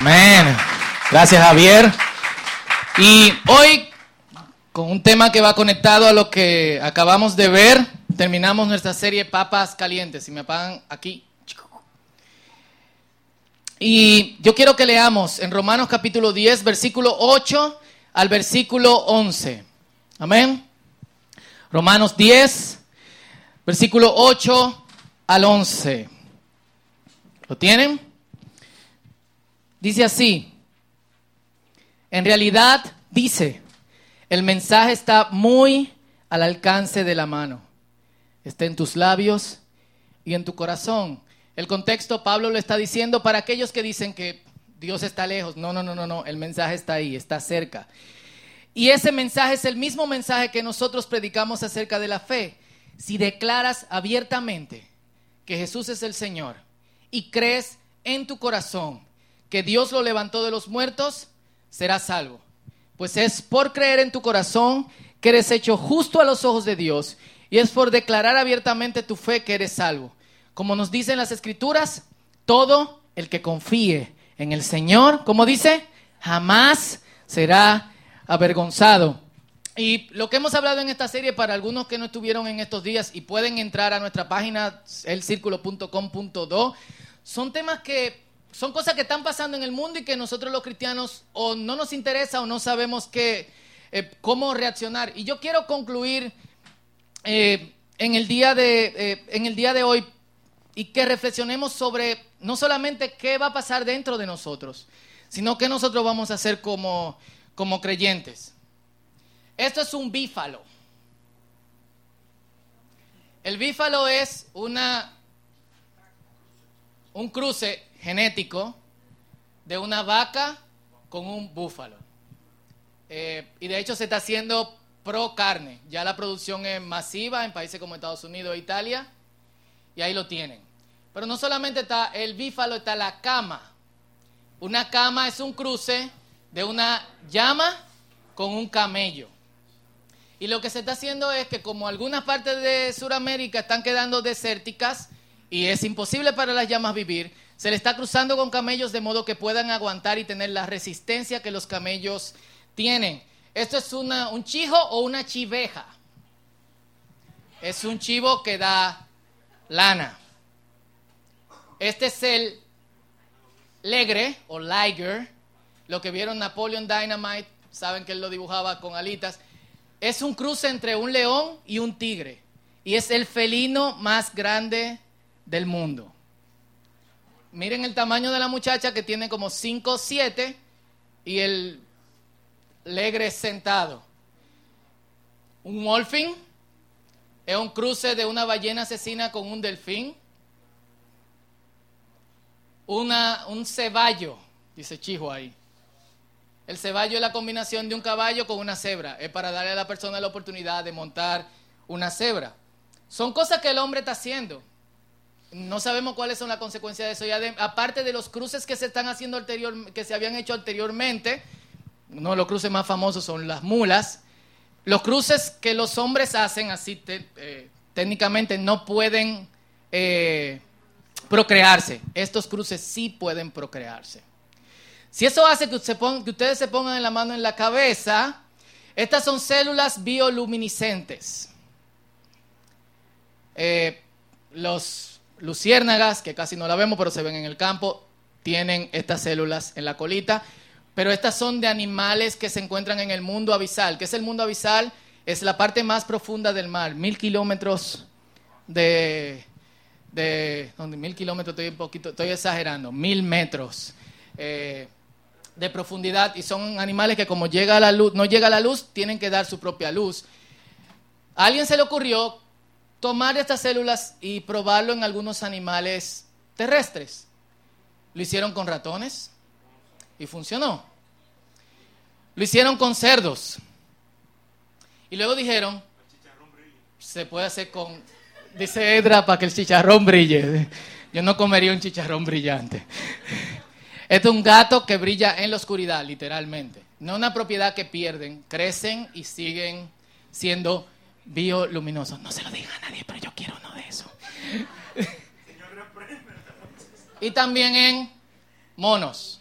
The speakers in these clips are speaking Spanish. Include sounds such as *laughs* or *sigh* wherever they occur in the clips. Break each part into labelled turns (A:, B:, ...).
A: Amén. Gracias Javier. Y hoy, con un tema que va conectado a lo que acabamos de ver, terminamos nuestra serie Papas Calientes. Si me apagan aquí. Y yo quiero que leamos en Romanos capítulo 10, versículo 8 al versículo 11. Amén. Romanos 10, versículo 8 al 11. ¿Lo tienen? Dice así. En realidad dice, el mensaje está muy al alcance de la mano. Está en tus labios y en tu corazón. El contexto Pablo lo está diciendo para aquellos que dicen que Dios está lejos. No, no, no, no, no. El mensaje está ahí, está cerca. Y ese mensaje es el mismo mensaje que nosotros predicamos acerca de la fe. Si declaras abiertamente que Jesús es el Señor y crees en tu corazón que Dios lo levantó de los muertos, serás salvo. Pues es por creer en tu corazón que eres hecho justo a los ojos de Dios y es por declarar abiertamente tu fe que eres salvo. Como nos dicen las escrituras, todo el que confíe en el Señor, como dice, jamás será avergonzado. Y lo que hemos hablado en esta serie, para algunos que no estuvieron en estos días y pueden entrar a nuestra página, elcirculo.com.do, son temas que son cosas que están pasando en el mundo y que nosotros los cristianos o no nos interesa o no sabemos qué, eh, cómo reaccionar. Y yo quiero concluir eh, en, el día de, eh, en el día de hoy y que reflexionemos sobre no solamente qué va a pasar dentro de nosotros, sino qué nosotros vamos a hacer como, como creyentes. Esto es un bífalo. El bífalo es una, un cruce genético de una vaca con un búfalo. Eh, y de hecho se está haciendo pro carne. Ya la producción es masiva en países como Estados Unidos e Italia. Y ahí lo tienen. Pero no solamente está el bífalo, está la cama. Una cama es un cruce de una llama con un camello. Y lo que se está haciendo es que como algunas partes de Sudamérica están quedando desérticas y es imposible para las llamas vivir, se le está cruzando con camellos de modo que puedan aguantar y tener la resistencia que los camellos tienen. Esto es un chivo o una chiveja. Es un chivo que da lana. Este es el legre o liger. Lo que vieron Napoleon Dynamite, saben que él lo dibujaba con alitas. Es un cruce entre un león y un tigre. Y es el felino más grande del mundo. Miren el tamaño de la muchacha que tiene como 5 o 7 y el legre sentado. Un wolfing es un cruce de una ballena asesina con un delfín. Una, un ceballo, dice Chijo ahí. El ceballo es la combinación de un caballo con una cebra. Es para darle a la persona la oportunidad de montar una cebra. Son cosas que el hombre está haciendo. No sabemos cuáles son las consecuencias de eso. Aparte de los cruces que se están haciendo anterior, que se habían hecho anteriormente, uno de los cruces más famosos son las mulas. Los cruces que los hombres hacen así eh, técnicamente no pueden eh, procrearse. Estos cruces sí pueden procrearse. Si eso hace que, ustedes se pongan la mano en la cabeza, estas son células bioluminiscentes. Eh, los luciérnagas, que casi no la vemos, pero se ven en el campo, tienen estas células en la colita. Pero estas son de animales que se encuentran en el mundo abisal. ¿Qué es el mundo abisal? Es la parte más profunda del mar, mil kilómetros de, de mil kilómetros, estoy un poquito, estoy exagerando, mil metros eh, de profundidad y son animales que como llega la luz, no llega la luz, tienen que dar su propia luz. A alguien se le ocurrió tomar estas células y probarlo en algunos animales terrestres. Lo hicieron con ratones y funcionó. Lo hicieron con cerdos. Y luego dijeron, se puede hacer con, dice Edra, para que el chicharrón brille. Yo no comería un chicharrón brillante. Este es un gato que brilla en la oscuridad, literalmente. No una propiedad que pierden, crecen y siguen siendo bioluminoso. No se lo diga a nadie, pero yo quiero uno de eso. y también en monos.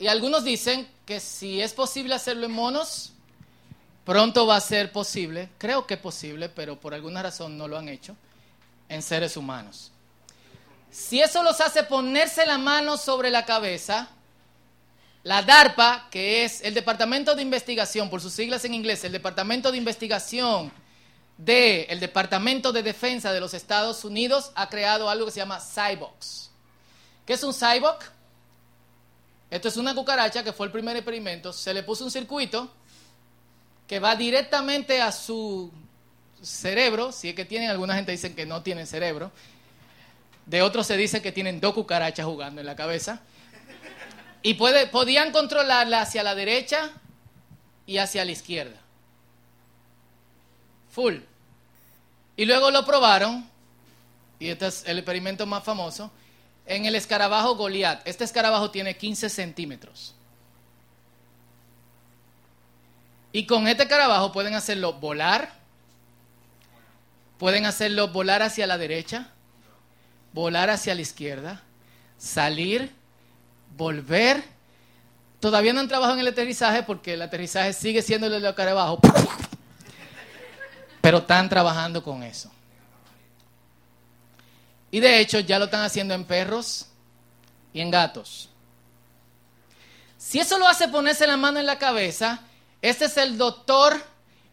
A: y algunos dicen que si es posible hacerlo en monos, pronto va a ser posible, creo que es posible, pero por alguna razón no lo han hecho, en seres humanos. Si eso los hace ponerse la mano sobre la cabeza, la DARPA, que es el Departamento de Investigación, por sus siglas en inglés, el Departamento de Investigación del Departamento de Defensa de los Estados Unidos, ha creado algo que se llama Cybox. ¿Qué es un Cybox? Esto es una cucaracha que fue el primer experimento. Se le puso un circuito que va directamente a su cerebro, si es que tienen, alguna gente dice que no tienen cerebro, de otros se dice que tienen dos cucarachas jugando en la cabeza, y puede, podían controlarla hacia la derecha y hacia la izquierda. Full. Y luego lo probaron, y este es el experimento más famoso, en el escarabajo Goliath. Este escarabajo tiene 15 centímetros. Y con este escarabajo pueden hacerlo volar, pueden hacerlo volar hacia la derecha, volar hacia la izquierda, salir, volver. Todavía no han trabajado en el aterrizaje porque el aterrizaje sigue siendo el de escarabajo. Pero están trabajando con eso. Y de hecho ya lo están haciendo en perros y en gatos. Si eso lo hace ponerse la mano en la cabeza, este es el doctor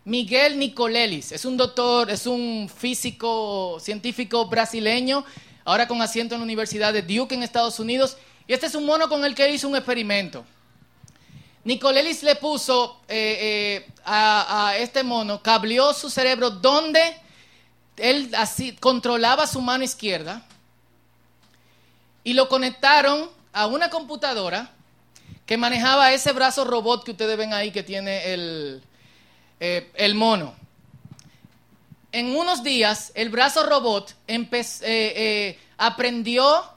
A: Miguel Nicolelis. Es un doctor, es un físico científico brasileño, ahora con asiento en la Universidad de Duke en Estados Unidos. Y este es un mono con el que hizo un experimento. Nicolelis le puso eh, eh, a, este mono, cableó su cerebro donde él así controlaba su mano izquierda y lo conectaron a una computadora que manejaba ese brazo robot que ustedes ven ahí que tiene el, eh, el mono. En unos días, el brazo robot aprendió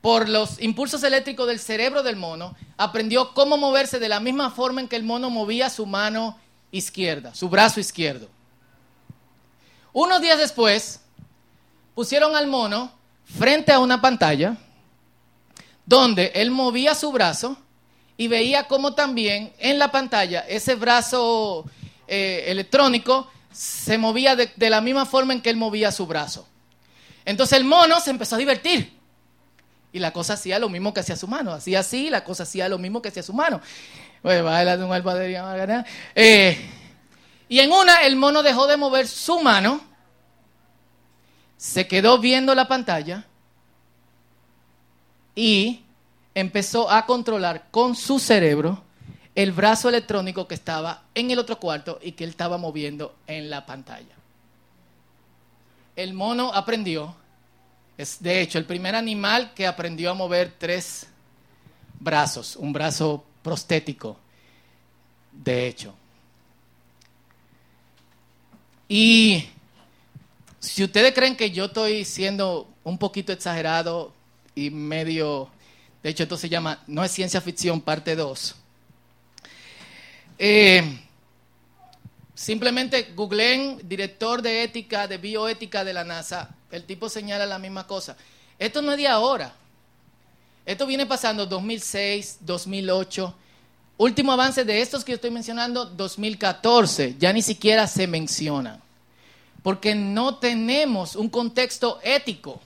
A: por los impulsos eléctricos del cerebro del mono, aprendió cómo moverse de la misma forma en que el mono movía su mano izquierda, su brazo izquierdo. Unos días después, pusieron al mono frente a una pantalla donde él movía su brazo y veía cómo también en la pantalla ese brazo eh, electrónico se movía de, de la misma forma en que él movía su brazo. Entonces el mono se empezó a divertir. Y la cosa hacía lo mismo que hacía su mano. Hacía así, la cosa hacía lo mismo que hacía su mano. Eh, y en una, el mono dejó de mover su mano, se quedó viendo la pantalla y empezó a controlar con su cerebro el brazo electrónico que estaba en el otro cuarto y que él estaba moviendo en la pantalla. El mono aprendió, es de hecho el primer animal que aprendió a mover tres brazos, un brazo prostético, de hecho. Y si ustedes creen que yo estoy siendo un poquito exagerado y medio, de hecho esto se llama, no es ciencia ficción, parte 2. Eh, simplemente googleen director de ética, de bioética de la NASA, el tipo señala la misma cosa. Esto no es de ahora. Esto viene pasando 2006, 2008. Último avance de estos que yo estoy mencionando, 2014. Ya ni siquiera se mencionan. Porque no tenemos un contexto ético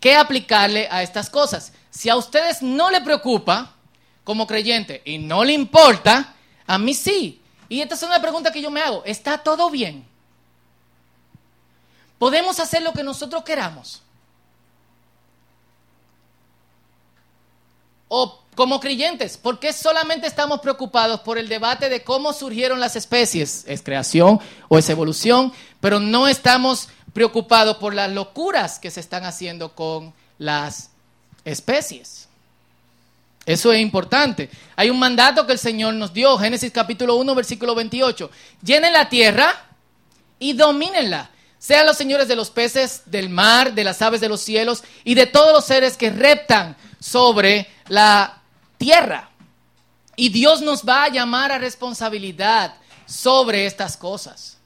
A: que aplicarle a estas cosas. Si a ustedes no le preocupa como creyente y no le importa, a mí sí. Y esta es una pregunta que yo me hago. ¿Está todo bien? ¿Podemos hacer lo que nosotros queramos? O como creyentes, ¿por qué solamente estamos preocupados por el debate de cómo surgieron las especies? ¿Es creación o es evolución? Pero no estamos preocupados por las locuras que se están haciendo con las especies. Eso es importante. Hay un mandato que el Señor nos dio, Génesis capítulo 1, versículo 28. Llenen la tierra y domínenla. Sean los señores de los peces, del mar, de las aves de los cielos y de todos los seres que reptan sobre la tierra. Y Dios nos va a llamar a responsabilidad sobre estas cosas.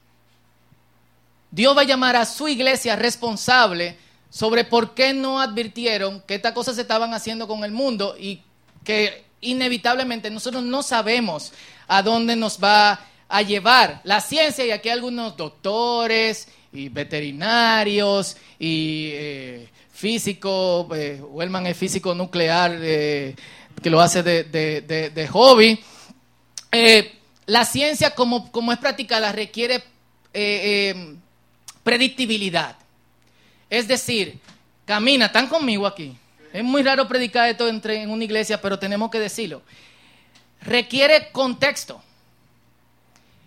A: Dios va a llamar a su iglesia responsable sobre por qué no advirtieron que estas cosas se estaban haciendo con el mundo y que inevitablemente nosotros no sabemos a dónde nos va a llevar la ciencia y aquí hay algunos doctores y veterinarios y eh, físicos, eh, Wellman es físico nuclear eh, que lo hace de, hobby. Eh, la ciencia como, como es practicada requiere predictibilidad. Es decir, camina, están conmigo aquí. Es muy raro predicar esto entre, en una iglesia, pero tenemos que decirlo. Requiere contexto.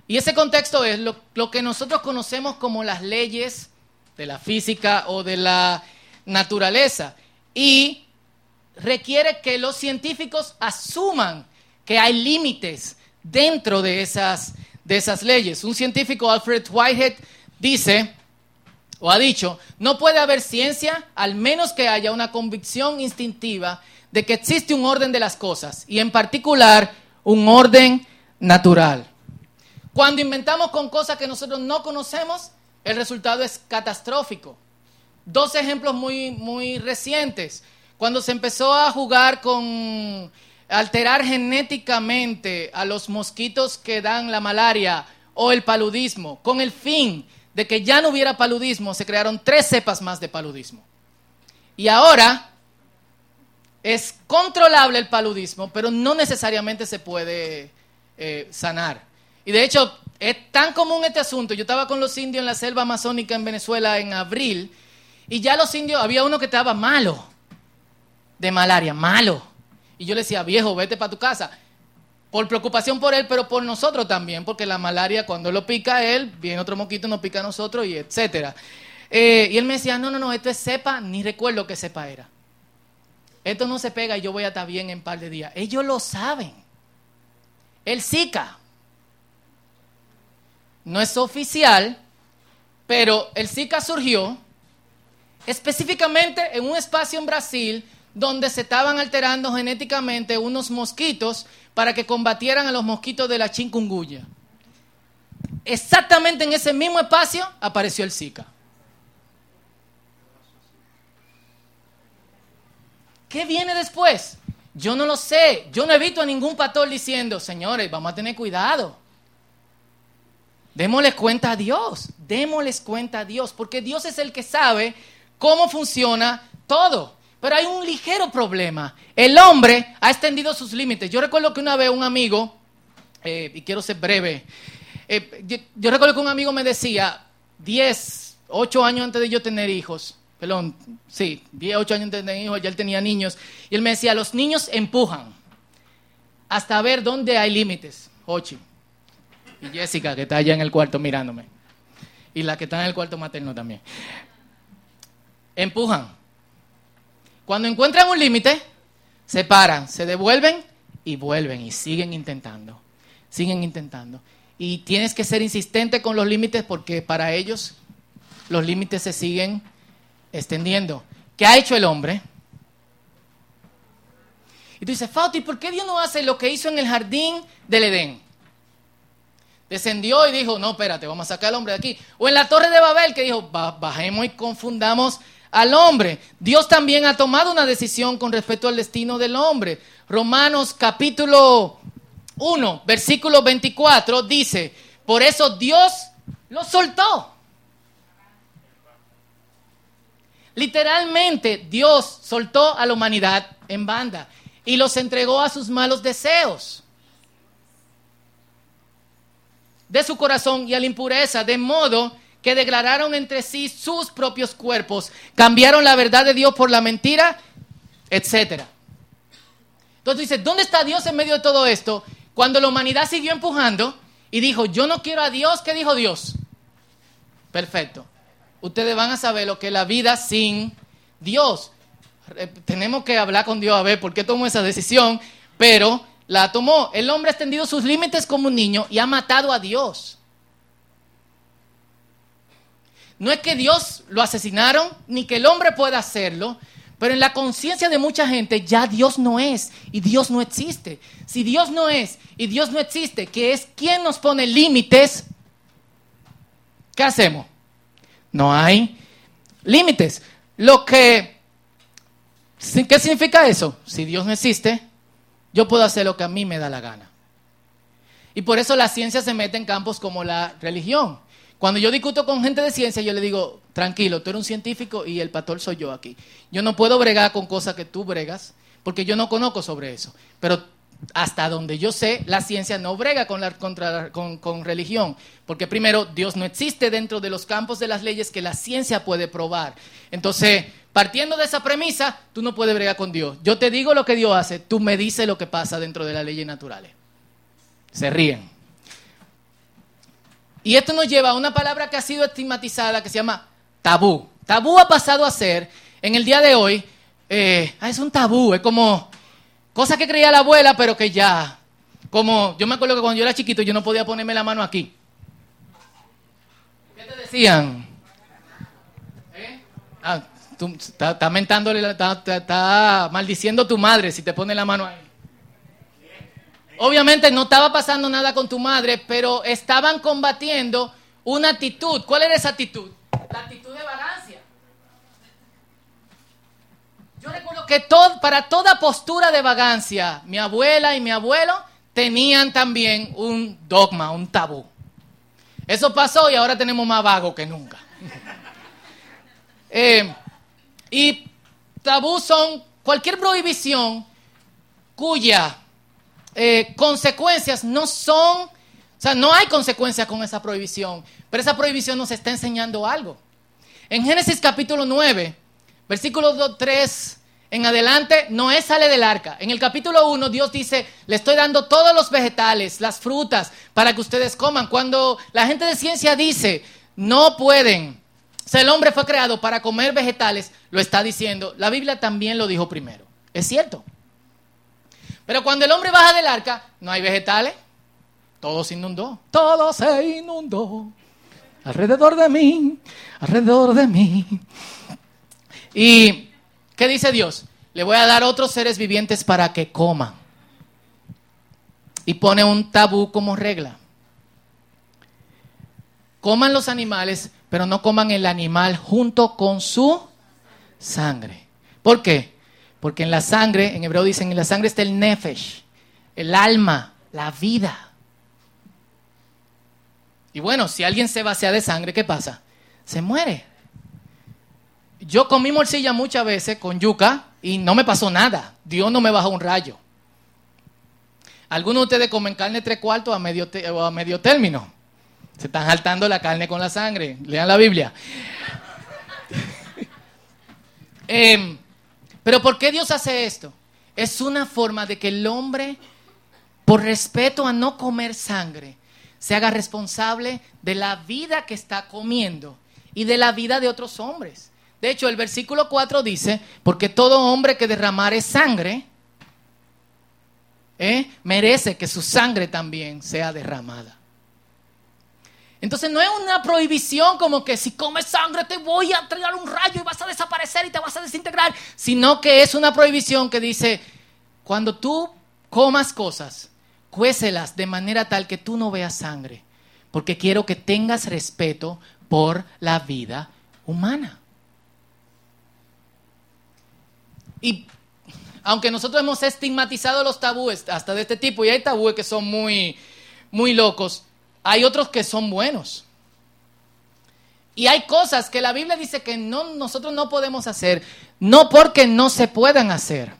A: Y ese contexto es lo, que nosotros conocemos como las leyes de la física o de la naturaleza. Y requiere que los científicos asuman que hay límites dentro de esas, de esas leyes. Un científico, Alfred Whitehead, dice o ha dicho, no puede haber ciencia al menos que haya una convicción instintiva de que existe un orden de las cosas y en particular un orden natural. Cuando inventamos con cosas que nosotros no conocemos, el resultado es catastrófico. Dos ejemplos muy, muy recientes. Cuando se empezó a jugar con alterar genéticamente a los mosquitos que dan la malaria o el paludismo, con el fin de que ya no hubiera paludismo, se crearon tres cepas más de paludismo. Y ahora es controlable el paludismo, pero no necesariamente se puede eh, sanar. Y de hecho, es tan común este asunto. Yo estaba con los indios en la selva amazónica en Venezuela en abril, y ya los indios, había uno que estaba malo, de malaria, malo. Y yo le decía, viejo, vete para tu casa por preocupación por él, pero por nosotros también, porque la malaria cuando lo pica a él, viene otro moquito, nos pica a nosotros y etcétera. Eh, y él me decía, no, no, no, esto es cepa, ni recuerdo qué cepa era. Esto no se pega y yo voy a estar bien en un par de días. Ellos lo saben. El Zika no es oficial, pero el Zika surgió específicamente en un espacio en Brasil donde se estaban alterando genéticamente unos mosquitos para que combatieran a los mosquitos de la chikungunya. Exactamente en ese mismo espacio apareció el Zika. ¿Qué viene después? Yo no lo sé. Yo no he visto a ningún pastor diciendo, señores, vamos a tener cuidado. Démosles cuenta a Dios. Démosles cuenta a Dios. Porque Dios es el que sabe cómo funciona todo. Pero hay un ligero problema. El hombre ha extendido sus límites. Yo recuerdo que una vez un amigo, eh, y quiero ser breve, eh, yo, recuerdo que un amigo me decía, 10, 8 años antes de yo tener hijos, perdón, sí, 10, 8 años antes de tener hijos, ya él tenía niños, y él me decía, los niños empujan hasta ver dónde hay límites. Ochi. Y Jessica, que está allá en el cuarto mirándome. Y la que está en el cuarto materno también. Empujan cuando encuentran un límite, se paran, se devuelven y vuelven y siguen intentando. Siguen intentando. Y tienes que ser insistente con los límites porque para ellos los límites se siguen extendiendo. ¿Qué ha hecho el hombre? Y tú dices, Fauti, ¿por qué Dios no hace lo que hizo en el jardín del Edén? Descendió y dijo, no, espérate, vamos a sacar al hombre de aquí. O en la torre de Babel que dijo, bajemos y confundamos al hombre. Dios también ha tomado una decisión con respecto al destino del hombre. Romanos capítulo 1, versículo 24 dice, por eso Dios lo soltó. Literalmente Dios soltó a la humanidad en banda y los entregó a sus malos deseos de su corazón y a la impureza, de modo que declararon entre sí sus propios cuerpos, cambiaron la verdad de Dios por la mentira, etc. Entonces dice, ¿dónde está Dios en medio de todo esto? Cuando la humanidad siguió empujando y dijo, yo no quiero a Dios, ¿qué dijo Dios? Perfecto. Ustedes van a saber lo que es la vida sin Dios. Tenemos que hablar con Dios a ver por qué tomó esa decisión, pero la tomó. El hombre ha extendido sus límites como un niño y ha matado a Dios. No es que Dios lo asesinaron, ni que el hombre pueda hacerlo, pero en la conciencia de mucha gente ya Dios no es y Dios no existe. Si Dios no es y Dios no existe, que es quien nos pone límites, ¿qué hacemos? No hay límites. Lo que, ¿qué significa eso? Si Dios no existe, Yo puedo hacer lo que a mí me da la gana. Y por eso la ciencia se mete en campos como la religión. Cuando yo discuto con gente de ciencia, yo le digo, tranquilo, tú eres un científico y el pastor soy yo aquí. Yo no puedo bregar con cosas que tú bregas, porque yo no conozco sobre eso. Pero hasta donde yo sé, la ciencia no brega con, la, con, con, religión, porque primero, Dios no existe dentro de los campos de las leyes que la ciencia puede probar. Entonces, partiendo de esa premisa, tú no puedes bregar con Dios. Yo te digo lo que Dios hace, tú me dices lo que pasa dentro de las leyes naturales. Se ríen. Y esto nos lleva a una palabra que ha sido estigmatizada que se llama tabú. Tabú ha pasado a ser, en el día de hoy, eh, ah, es un tabú, es como cosa que creía la abuela, pero que ya, como yo me acuerdo que cuando yo era chiquito yo no podía ponerme la mano aquí. ¿Qué te decían? ¿Eh? Ah, estás mentándole, está, maldiciendo a tu madre si te pone la mano ahí. Obviamente no estaba pasando nada con tu madre, pero estaban combatiendo una actitud. ¿Cuál era esa actitud? La actitud de vagancia. Yo recuerdo que para toda postura de vagancia, mi abuela y mi abuelo tenían también un dogma, un tabú. Eso pasó y ahora tenemos más vago que nunca. Eh, y tabú son cualquier prohibición cuya eh, consecuencias no son, o sea, no hay consecuencias con esa prohibición, pero esa prohibición nos está enseñando algo. En Génesis capítulo 9, versículo 3 en adelante, Noé sale del arca. En el capítulo 1 Dios dice, le estoy dando todos los vegetales, las frutas, para que ustedes coman. Cuando la gente de ciencia dice, no pueden, o sea, el hombre fue creado para comer vegetales, lo está diciendo. La Biblia también lo dijo primero. Es cierto. Pero cuando el hombre baja del arca, no hay vegetales. Todo se inundó. Todo se inundó. Alrededor de mí, alrededor de mí. ¿Y qué dice Dios? Le voy a dar otros seres vivientes para que coman. Y pone un tabú como regla. Coman los animales, pero no coman el animal junto con su sangre. ¿Por qué? Porque en la sangre, en hebreo dicen, en la sangre está el nefesh, el alma, la vida. Y bueno, si alguien se vacía de sangre, ¿qué pasa? Se muere. Yo comí morcilla muchas veces con yuca y no me pasó nada. Dios no me bajó un rayo. Algunos de ustedes comen carne tres cuartos a medio, a medio término. Se están saltando la carne con la sangre. Lean la Biblia. *laughs* eh, pero ¿por qué Dios hace esto? Es una forma de que el hombre, por respeto a no comer sangre, se haga responsable de la vida que está comiendo y de la vida de otros hombres. De hecho, el versículo 4 dice, porque todo hombre que derramare sangre, ¿eh? merece que su sangre también sea derramada. Entonces no es una prohibición como que si comes sangre te voy a tirar un rayo y vas a desaparecer y te vas a desintegrar, sino que es una prohibición que dice, cuando tú comas cosas, cuécelas de manera tal que tú no veas sangre, porque quiero que tengas respeto por la vida humana. Y aunque nosotros hemos estigmatizado los tabúes hasta de este tipo, y hay tabúes que son muy, muy locos, hay otros que son buenos. Y hay cosas que la Biblia dice que no, nosotros no podemos hacer, no porque no se puedan hacer,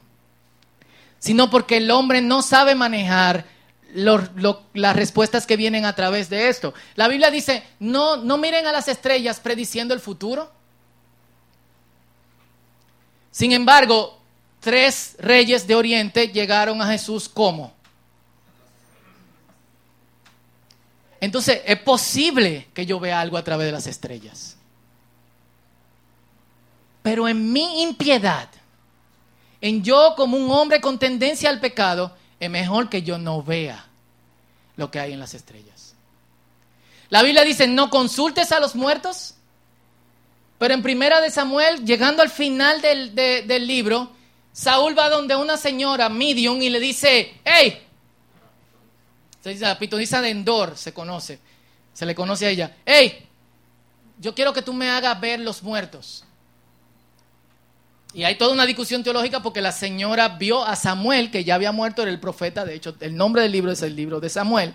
A: sino porque el hombre no sabe manejar las respuestas que vienen a través de esto. La Biblia dice, no, no miren a las estrellas prediciendo el futuro. Sin embargo, tres reyes de Oriente llegaron a Jesús como Entonces, es posible que yo vea algo a través de las estrellas. Pero en mi impiedad, en yo como un hombre con tendencia al pecado, es mejor que yo no vea lo que hay en las estrellas. La Biblia dice, no consultes a los muertos, pero en primera de Samuel, llegando al final del, del libro, Saúl va donde una señora, medium, y le dice, hey, la pitonisa de Endor se conoce. Se le conoce a ella. ¡Hey! Yo quiero que tú me hagas ver los muertos. Y hay toda una discusión teológica porque la señora vio a Samuel, que ya había muerto, era el profeta, de hecho, el nombre del libro es el libro de Samuel.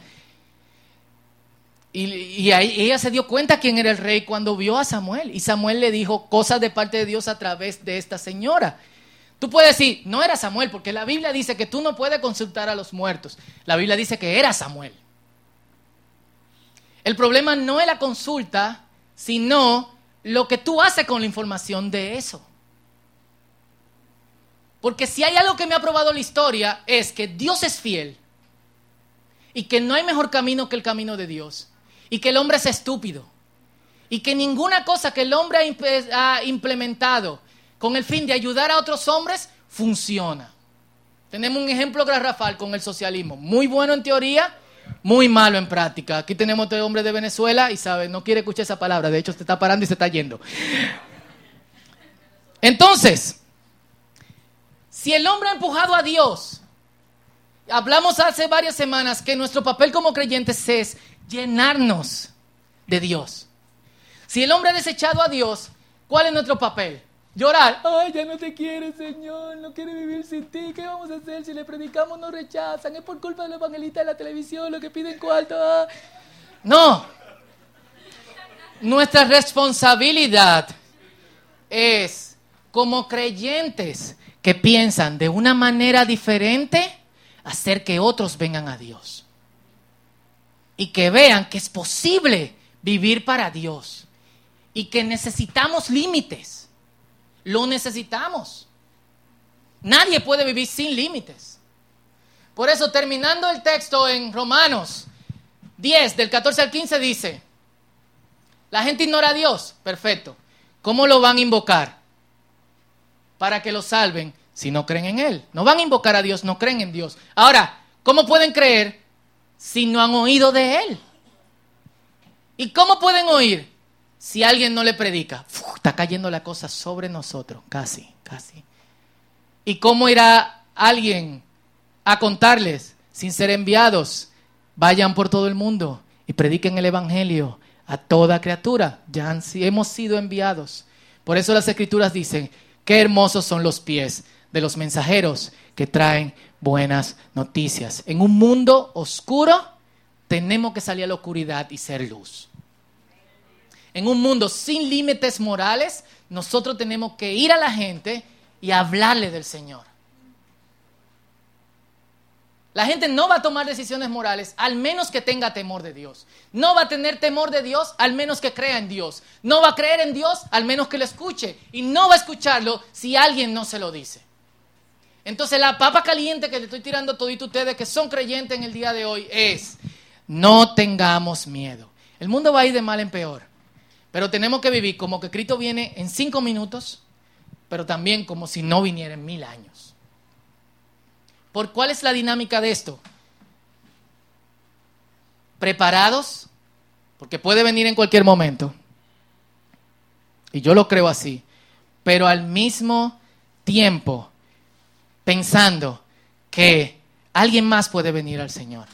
A: Y, ahí ella se dio cuenta quién era el rey cuando vio a Samuel. Y Samuel le dijo cosas de parte de Dios a través de esta señora. Tú puedes decir, no era Samuel, porque la Biblia dice que tú no puedes consultar a los muertos. La Biblia dice que era Samuel. El problema no es la consulta, sino lo que tú haces con la información de eso. Porque si hay algo que me ha probado la historia es que Dios es fiel y que no hay mejor camino que el camino de Dios y que el hombre es estúpido y que ninguna cosa que el hombre ha implementado con el fin de ayudar a otros hombres funciona. Tenemos un ejemplo Rafael con el socialismo, muy bueno en teoría, muy malo en práctica. Aquí tenemos otro hombre de Venezuela y sabe, no quiere escuchar esa palabra, de hecho se está parando y se está yendo. Entonces, si el hombre ha empujado a Dios, hablamos hace varias semanas que nuestro papel como creyentes es llenarnos de Dios. Si el hombre ha desechado a Dios, ¿cuál es nuestro papel? Llorar. Ay, ya no te quiere, Señor. No quiere vivir sin ti. ¿Qué vamos a hacer? Si le predicamos, nos rechazan. Es por culpa del evangelista de la televisión, lo que piden cuarto. No. Nuestra responsabilidad es, como creyentes, que piensan de una manera diferente, hacer que otros vengan a Dios. Y que vean que es posible vivir para Dios. Y que necesitamos límites. Lo necesitamos. Nadie puede vivir sin límites. Por eso, terminando el texto en Romanos 10, del 14 al 15, dice, la gente ignora a Dios. Perfecto. ¿Cómo lo van a invocar? para que lo salven si no creen en Él. No van a invocar a Dios, no creen en Dios. Ahora, ¿cómo pueden creer si no han oído de Él? ¿Y cómo pueden oír si alguien no le predica? está cayendo la cosa sobre nosotros, casi, casi. ¿Y cómo irá alguien a contarles sin ser enviados? Vayan por todo el mundo y prediquen el Evangelio a toda criatura. Ya hemos sido enviados. Por eso las escrituras dicen, Qué hermosos son los pies de los mensajeros que traen buenas noticias. En un mundo oscuro tenemos que salir a la oscuridad y ser luz. En un mundo sin límites morales, nosotros tenemos que ir a la gente y hablarle del Señor. La gente no va a tomar decisiones morales al menos que tenga temor de Dios. No va a tener temor de Dios al menos que crea en Dios. No va a creer en Dios al menos que lo escuche. Y no va a escucharlo si alguien no se lo dice. Entonces la papa caliente que le estoy tirando a todos ustedes que son creyentes en el día de hoy es, no tengamos miedo. El mundo va a ir de mal en peor. Pero tenemos que vivir como que Cristo viene en cinco minutos, pero también como si no viniera en mil años. ¿Por cuál es la dinámica de esto? Preparados, porque puede venir en cualquier momento. Y yo lo creo así. Pero al mismo tiempo pensando que alguien más puede venir al Señor.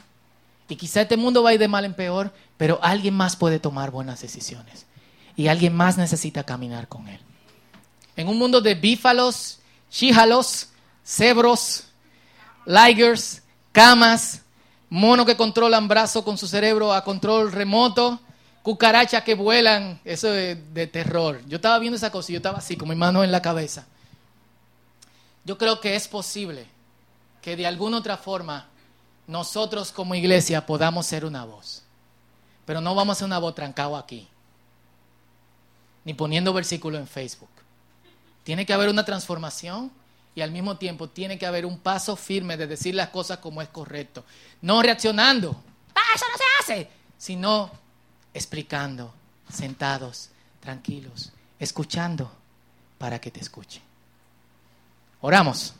A: Y quizá este mundo va a ir de mal en peor, pero alguien más puede tomar buenas decisiones. Y alguien más necesita caminar con Él. En un mundo de bífalos, chíjalos, cebros, ligers, camas, monos que controlan brazos con su cerebro a control remoto, cucarachas que vuelan, eso es de terror. Yo estaba viendo esa cosa y yo estaba así, con mi mano en la cabeza. Yo creo que es posible que de alguna otra forma nosotros como iglesia podamos ser una voz. Pero no vamos a ser una voz trancado aquí, ni poniendo versículo en Facebook. Tiene que haber una transformación y al mismo tiempo tiene que haber un paso firme de decir las cosas como es correcto. No reaccionando, ¡ah, eso no se hace! Sino explicando, sentados, tranquilos, escuchando para que te escuche. Oramos.